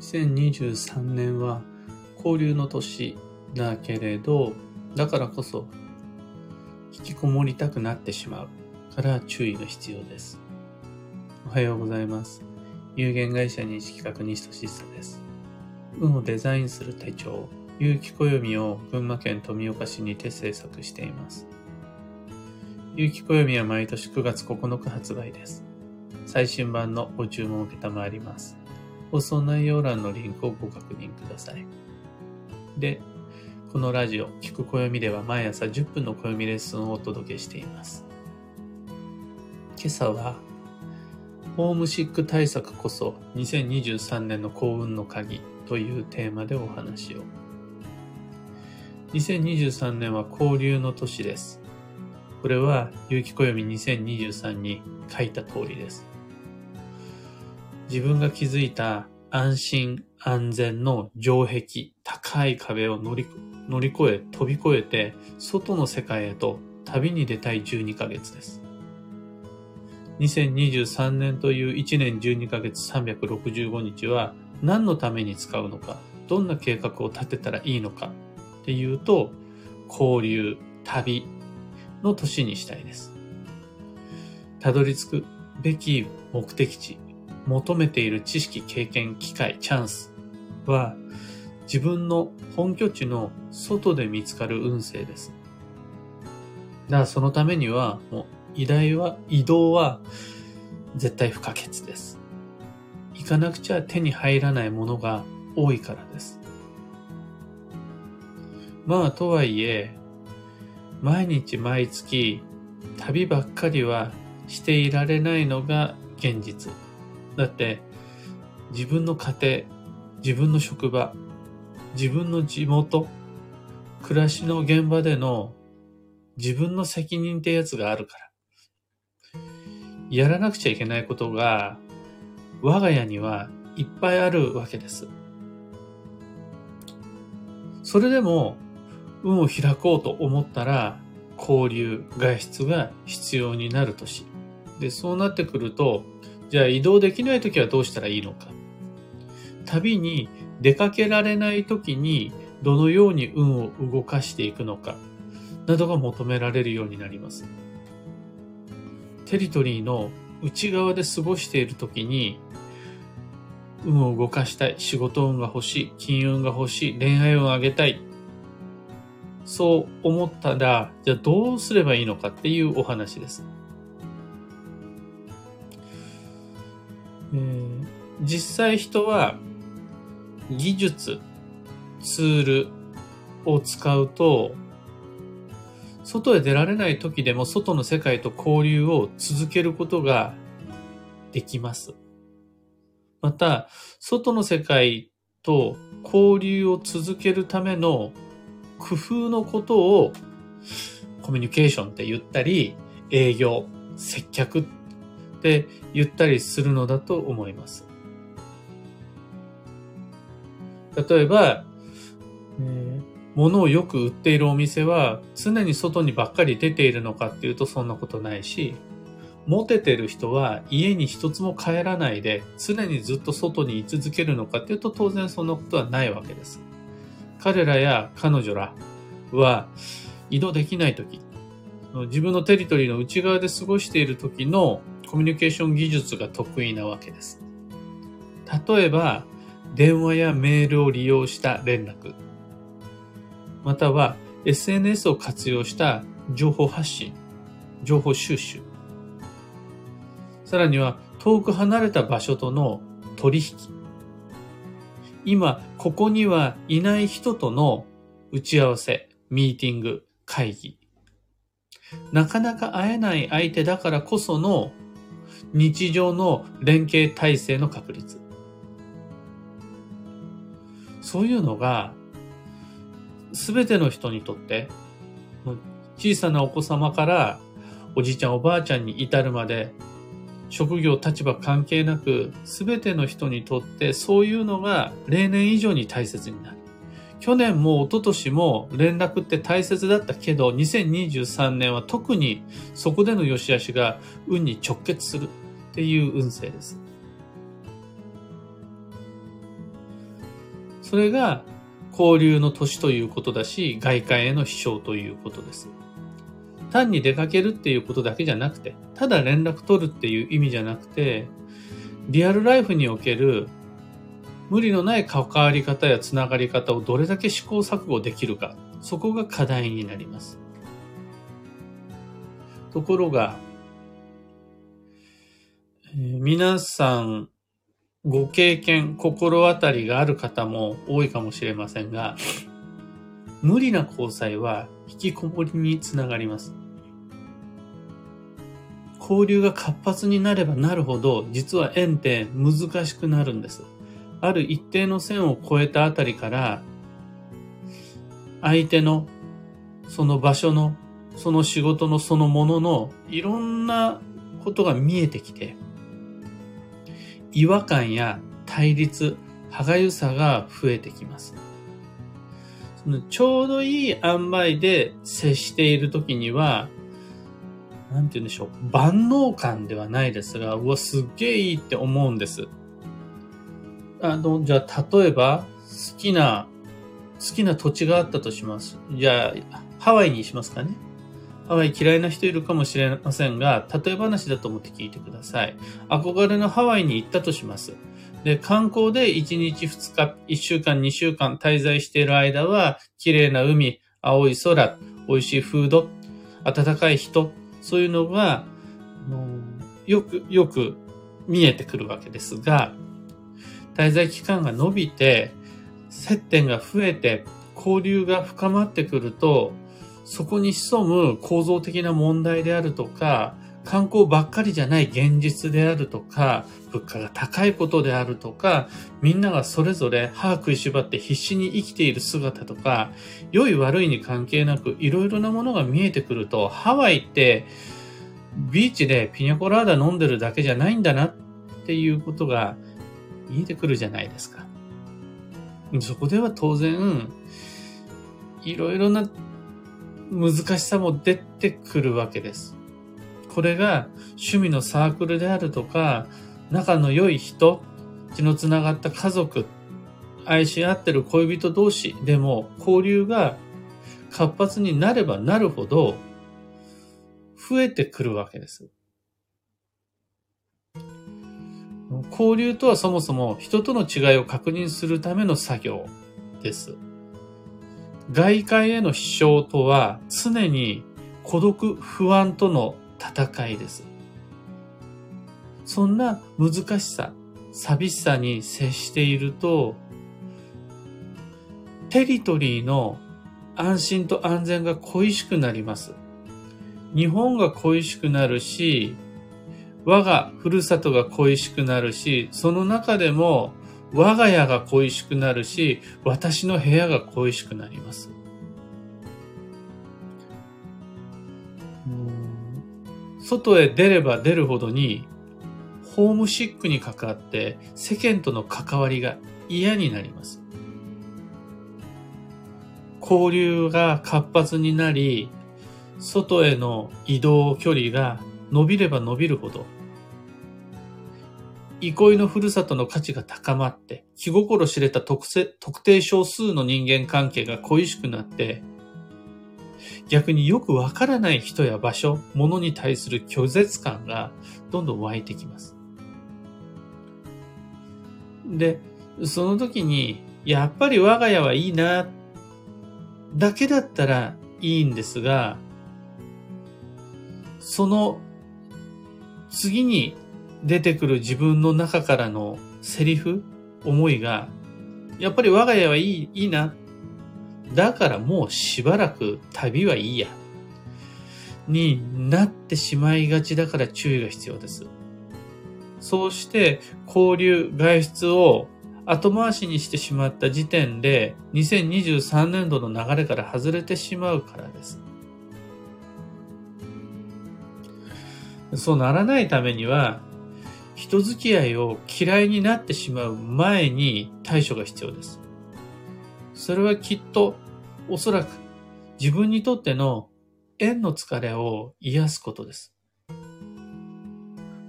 2023年は交流の年だけれど、だからこそ引きこもりたくなってしまうから注意が必要です。おはようございます。有限会社認識確認しとしさです。運をデザインする手帳、有機暦を群馬県富岡市にて制作しています。有機暦は毎年9月9日発売です。最新版のご注文を受けたまわります。放送内容欄のリンクをご確認ください。で、このラジオ、聞く暦では毎朝10分の暦レッスンをお届けしています。今朝は、ホームシック対策こそ2023年の幸運の鍵というテーマでお話を。2023年は交流の年です。これは、有機暦2023に書いた通りです。自分が築いた安心安全の城壁、高い壁を乗り乗り越え、飛び越えて、外の世界へと旅に出たい12ヶ月です。2023年という1年12ヶ月365日は何のために使うのか、どんな計画を立てたらいいのかっていうと、交流、旅の年にしたいです。たどり着くべき目的地、求めている知識、経験、機会、チャンスは自分の本拠地の外で見つかる運勢です。だからそのためには、もう移動は、移動は絶対不可欠です。行かなくちゃ手に入らないものが多いからです。まあ、とはいえ、毎日毎月旅ばっかりはしていられないのが現実。だって自分の家庭、自分の職場、自分の地元、暮らしの現場での自分の責任ってやつがあるから。やらなくちゃいけないことが我が家にはいっぱいあるわけです。それでも運を開こうと思ったら交流、外出が必要になる年。で、そうなってくるとじゃあ移動できないときはどうしたらいいのか。旅に出かけられないときにどのように運を動かしていくのか、などが求められるようになります。テリトリーの内側で過ごしているときに、運を動かしたい、仕事運が欲しい、金運が欲しい、恋愛運を上げたい。そう思ったら、じゃあどうすればいいのかっていうお話です。実際人は技術、ツールを使うと、外へ出られない時でも外の世界と交流を続けることができます。また、外の世界と交流を続けるための工夫のことをコミュニケーションって言ったり、営業、接客っって言ったりするのだと思います。例えば、えー、物をよく売っているお店は常に外にばっかり出ているのかっていうとそんなことないし、モテてる人は家に一つも帰らないで常にずっと外に居続けるのかっていうと当然そんなことはないわけです。彼らや彼女らは移動できないとき、自分のテリトリーの内側で過ごしている時のコミュニケーション技術が得意なわけです。例えば、電話やメールを利用した連絡、または SNS を活用した情報発信、情報収集、さらには遠く離れた場所との取引、今ここにはいない人との打ち合わせ、ミーティング、会議、なかなか会えない相手だからこその日常の連携体制の確率。そういうのが、すべての人にとって、小さなお子様からおじいちゃんおばあちゃんに至るまで、職業立場関係なく、すべての人にとってそういうのが例年以上に大切になる。去年も一昨年も連絡って大切だったけど、2023年は特にそこでの良し悪しが運に直結するっていう運勢です。それが交流の年ということだし、外界への飛翔ということです。単に出かけるっていうことだけじゃなくて、ただ連絡取るっていう意味じゃなくて、リアルライフにおける無理のない関わり方やつながり方をどれだけ試行錯誤できるか、そこが課題になります。ところが、えー、皆さんご経験、心当たりがある方も多いかもしれませんが、無理な交際は引きこもりにつながります。交流が活発になればなるほど、実は縁って難しくなるんです。ある一定の線を越えたあたりから、相手の、その場所の、その仕事のそのものの、いろんなことが見えてきて、違和感や対立、歯がゆさが増えてきます。そのちょうどいい塩梅で接しているときには、なんて言うんでしょう、万能感ではないですが、うわ、すっげえいいって思うんです。あの、じゃあ、例えば、好きな、好きな土地があったとします。じゃあ、ハワイにしますかね。ハワイ嫌いな人いるかもしれませんが、例え話だと思って聞いてください。憧れのハワイに行ったとします。で、観光で1日2日、1週間2週間滞在している間は、綺麗な海、青い空、美味しいフード、温かい人、そういうのが、よく、よく見えてくるわけですが、滞在期間が伸びて、接点が増えて、交流が深まってくると、そこに潜む構造的な問題であるとか、観光ばっかりじゃない現実であるとか、物価が高いことであるとか、みんながそれぞれ歯食いしばって必死に生きている姿とか、良い悪いに関係なくいろいろなものが見えてくると、ハワイってビーチでピニャコラーダ飲んでるだけじゃないんだなっていうことが見えてくるじゃないですか。そこでは当然、いろいろな難しさも出てくるわけです。これが趣味のサークルであるとか、仲の良い人、血のつながった家族、愛し合ってる恋人同士でも交流が活発になればなるほど増えてくるわけです。交流とはそもそも人との違いを確認するための作業です。外界への飛翔とは常に孤独、不安との戦いです。そんな難しさ、寂しさに接していると、テリトリーの安心と安全が恋しくなります。日本が恋しくなるし、我がふるさとが恋しくなるし、その中でも我が家が恋しくなるし、私の部屋が恋しくなります。外へ出れば出るほどに、ホームシックにかかって世間との関わりが嫌になります。交流が活発になり、外への移動距離が伸びれば伸びるほど、憩いのふるさとの価値が高まって、気心知れた特性特定少数の人間関係が恋しくなって、逆によくわからない人や場所、物に対する拒絶感がどんどん湧いてきます。で、その時に、やっぱり我が家はいいな、だけだったらいいんですが、その次に出てくる自分の中からのセリフ、思いが、やっぱり我が家はいい、いいな。だからもうしばらく旅はいいや。になってしまいがちだから注意が必要です。そうして交流、外出を後回しにしてしまった時点で2023年度の流れから外れてしまうからです。そうならないためには人付き合いを嫌いになってしまう前に対処が必要です。それはきっとおそらく自分にとっての縁の疲れを癒すことです。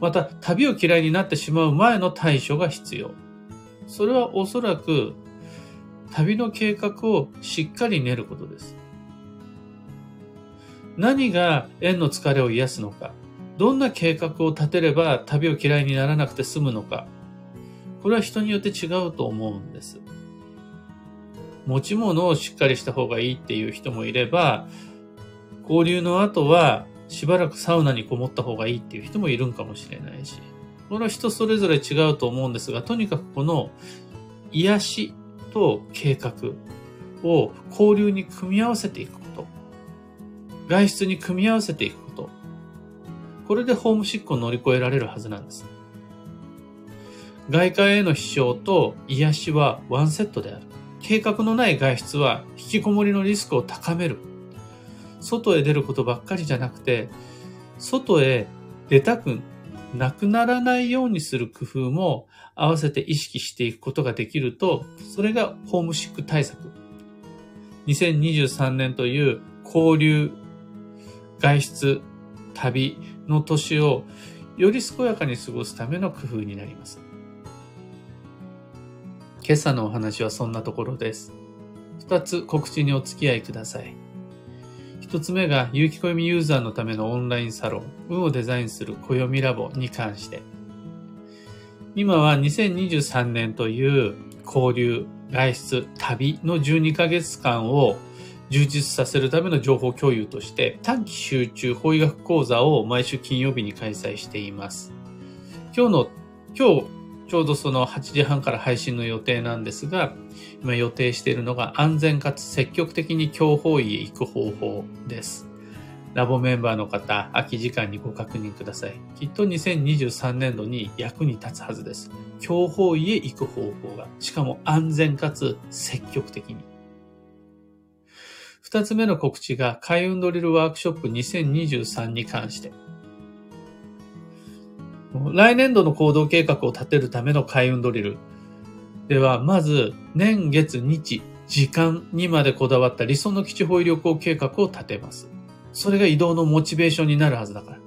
また、旅を嫌いになってしまう前の対処が必要。それはおそらく旅の計画をしっかり練ることです。何が縁の疲れを癒すのか、どんな計画を立てれば旅を嫌いにならなくて済むのか、これは人によって違うと思うんです。持ち物をしっかりした方がいいっていう人もいれば、交流の後はしばらくサウナにこもった方がいいっていう人もいるんかもしれないし、これは人それぞれ違うと思うんですが、とにかくこの癒しと計画を交流に組み合わせていくこと。外出に組み合わせていくこと。これでホームシックを乗り越えられるはずなんです。外界への飛翔と癒しはワンセットである。計画のない外出は引きこもりのリスクを高める。外へ出ることばっかりじゃなくて、外へ出たくなくならないようにする工夫も合わせて意識していくことができると、それがホームシック対策。2023年という交流、外出、旅の年をより健やかに過ごすための工夫になります。今朝のお話はそんなところです。二つ告知にお付き合いください。一つ目が、有機暦ユーザーのためのオンラインサロン、運をデザインする暦ラボに関して。今は2023年という交流、外出、旅の12ヶ月間を充実させるための情報共有として、短期集中法医学講座を毎週金曜日に開催しています。今日の、今日ちょうどその8時半から配信の予定なんですが、今予定しているのが安全かつ積極的に強法医へ行く方法です。ラボメンバーの方、空き時間にご確認ください。きっと2023年度に役に立つはずです。強法医へ行く方法が、しかも安全かつ積極的に。二つ目の告知が、開運ドリルワークショップ2023に関して。来年度の行動計画を立てるための開運ドリルでは、まず、年月日、時間にまでこだわった理想の基地保医旅行計画を立てます。それが移動のモチベーションになるはずだから。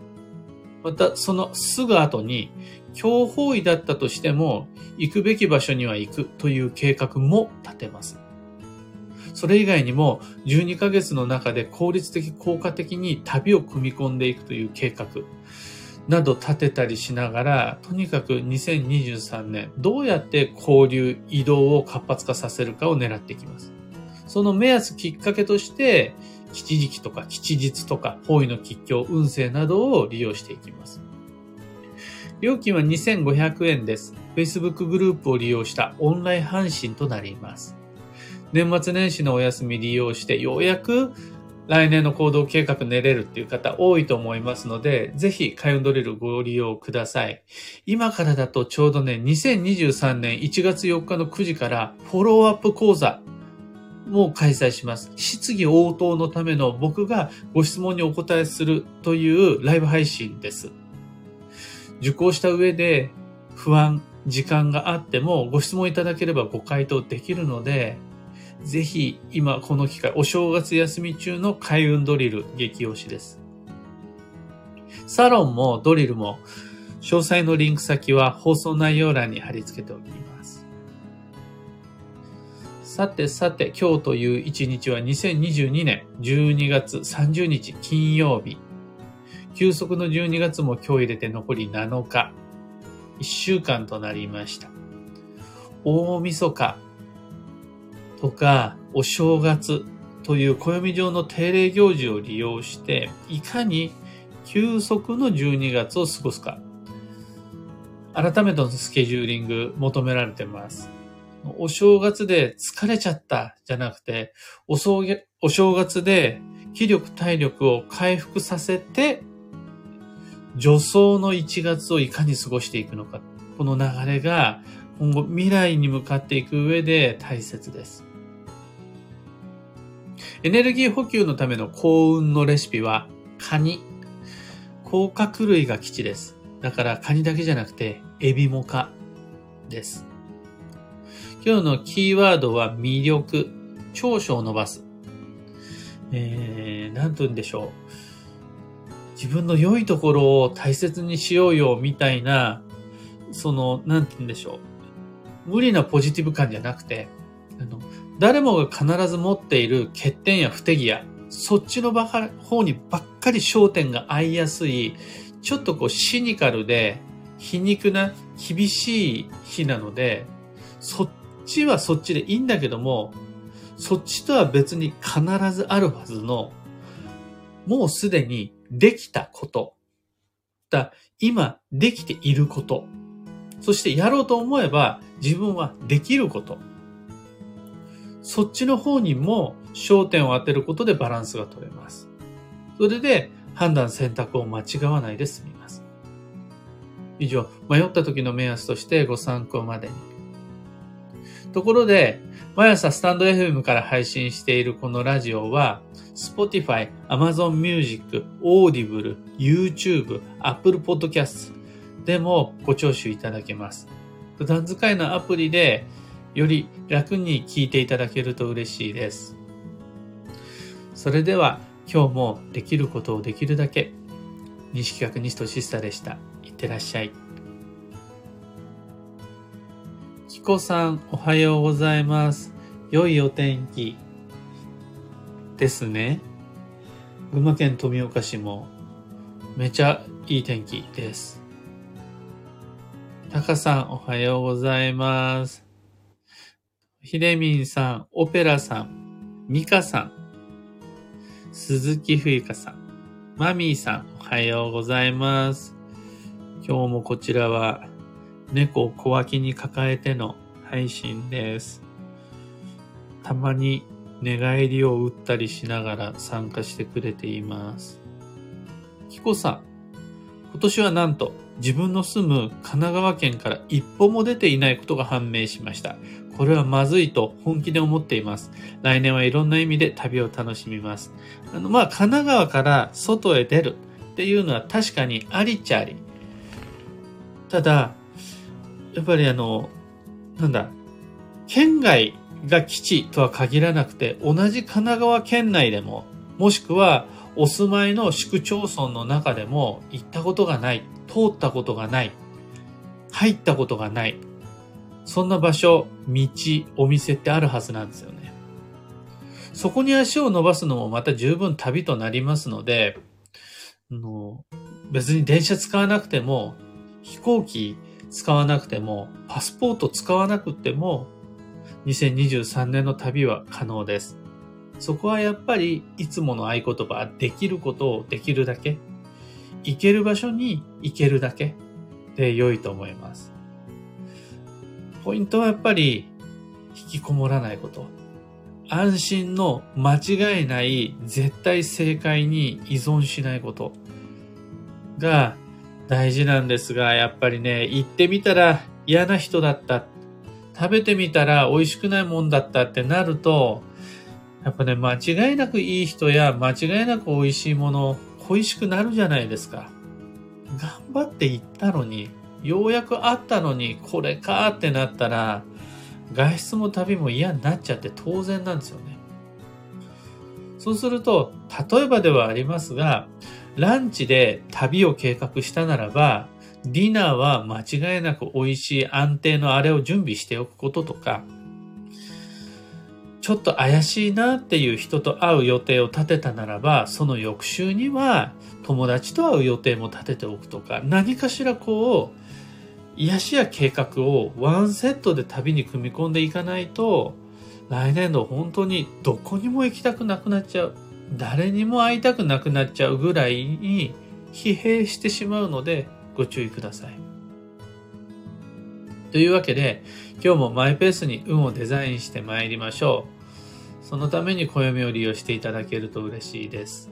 また、そのすぐ後に、強方位だったとしても、行くべき場所には行くという計画も立てます。それ以外にも、12ヶ月の中で効率的、効果的に旅を組み込んでいくという計画。など立てたりしながら、とにかく2023年、どうやって交流、移動を活発化させるかを狙っていきます。その目安きっかけとして、基地時期とか吉日とか、方位の吉凶、運勢などを利用していきます。料金は2500円です。Facebook グループを利用したオンライン配信となります。年末年始のお休み利用して、ようやく来年の行動計画練れるっていう方多いと思いますので、ぜひ開運ドリルご利用ください。今からだとちょうどね、2023年1月4日の9時からフォローアップ講座も開催します。質疑応答のための僕がご質問にお答えするというライブ配信です。受講した上で不安、時間があってもご質問いただければご回答できるので、ぜひ今この機会、お正月休み中の開運ドリル激推しです。サロンもドリルも詳細のリンク先は放送内容欄に貼り付けておきます。さてさて、今日という一日は2022年12月30日金曜日。休息の12月も今日入れて残り7日。1週間となりました。大晦日とか、お正月という暦上の定例行事を利用して、いかに休息の12月を過ごすか。改めてのスケジューリング求められてます。お正月で疲れちゃったじゃなくて、お正月で気力体力を回復させて、助走の1月をいかに過ごしていくのか。この流れが今後未来に向かっていく上で大切です。エネルギー補給のための幸運のレシピは、カニ。甲殻類が基地です。だからカニだけじゃなくて、エビモカです。今日のキーワードは魅力。長所を伸ばす。えー、なんと言うんでしょう。自分の良いところを大切にしようよ、みたいな、その、なんて言うんでしょう。無理なポジティブ感じゃなくて、誰もが必ず持っている欠点や不手際、そっちの方にばっかり焦点が合いやすい、ちょっとこうシニカルで皮肉な厳しい日なので、そっちはそっちでいいんだけども、そっちとは別に必ずあるはずの、もうすでにできたこと。だ今できていること。そしてやろうと思えば自分はできること。そっちの方にも焦点を当てることでバランスが取れます。それで判断選択を間違わないで済みます。以上、迷った時の目安としてご参考までに。ところで、毎朝スタンド FM から配信しているこのラジオは、Spotify、Amazon Music、Audible、YouTube、Apple Podcast でもご聴取いただけます。普段使いのアプリでより楽に聞いていただけると嬉しいです。それでは今日もできることをできるだけ西企画西俊久でした。いってらっしゃい。きこさん、おはようございます。良いお天気ですね。群馬県富岡市もめちゃいい天気です。タカさん、おはようございます。ひでみんさん、オペラさん、ミカさん、鈴木冬香さん、マミーさん、おはようございます。今日もこちらは猫を小脇に抱えての配信です。たまに寝返りを打ったりしながら参加してくれています。キコさん、今年はなんと自分の住む神奈川県から一歩も出ていないことが判明しました。これはまずいと本気で思っています。来年はいろんな意味で旅を楽しみます。あの、まあ、神奈川から外へ出るっていうのは確かにありっちゃあり。ただ、やっぱりあの、なんだ、県外が基地とは限らなくて、同じ神奈川県内でも、もしくはお住まいの市区町村の中でも行ったことがない、通ったことがない、入ったことがない、そんな場所、道、お店ってあるはずなんですよね。そこに足を伸ばすのもまた十分旅となりますので、の別に電車使わなくても、飛行機使わなくても、パスポート使わなくても、2023年の旅は可能です。そこはやっぱりいつもの合言葉、できることをできるだけ、行ける場所に行けるだけで良いと思います。ポイントはやっぱり引きこもらないこと。安心の間違いない絶対正解に依存しないことが大事なんですが、やっぱりね、行ってみたら嫌な人だった。食べてみたら美味しくないもんだったってなると、やっぱね、間違いなくいい人や間違いなく美味しいもの、恋しくなるじゃないですか。頑張って行ったのに、ようやく会ったのにこれかってなったら、外出も旅も嫌になっちゃって当然なんですよね。そうすると、例えばではありますが、ランチで旅を計画したならば、ディナーは間違いなく美味しい安定のあれを準備しておくこととか、ちょっと怪しいなっていう人と会う予定を立てたならば、その翌週には友達と会う予定も立てておくとか、何かしらこう、癒しや計画をワンセットで旅に組み込んでいかないと、来年度本当にどこにも行きたくなくなっちゃう。誰にも会いたくなくなっちゃうぐらいに疲弊してしまうのでご注意ください。というわけで、今日もマイペースに運をデザインして参りましょう。そのために暦を利用していただけると嬉しいです。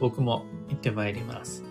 僕も行って参ります。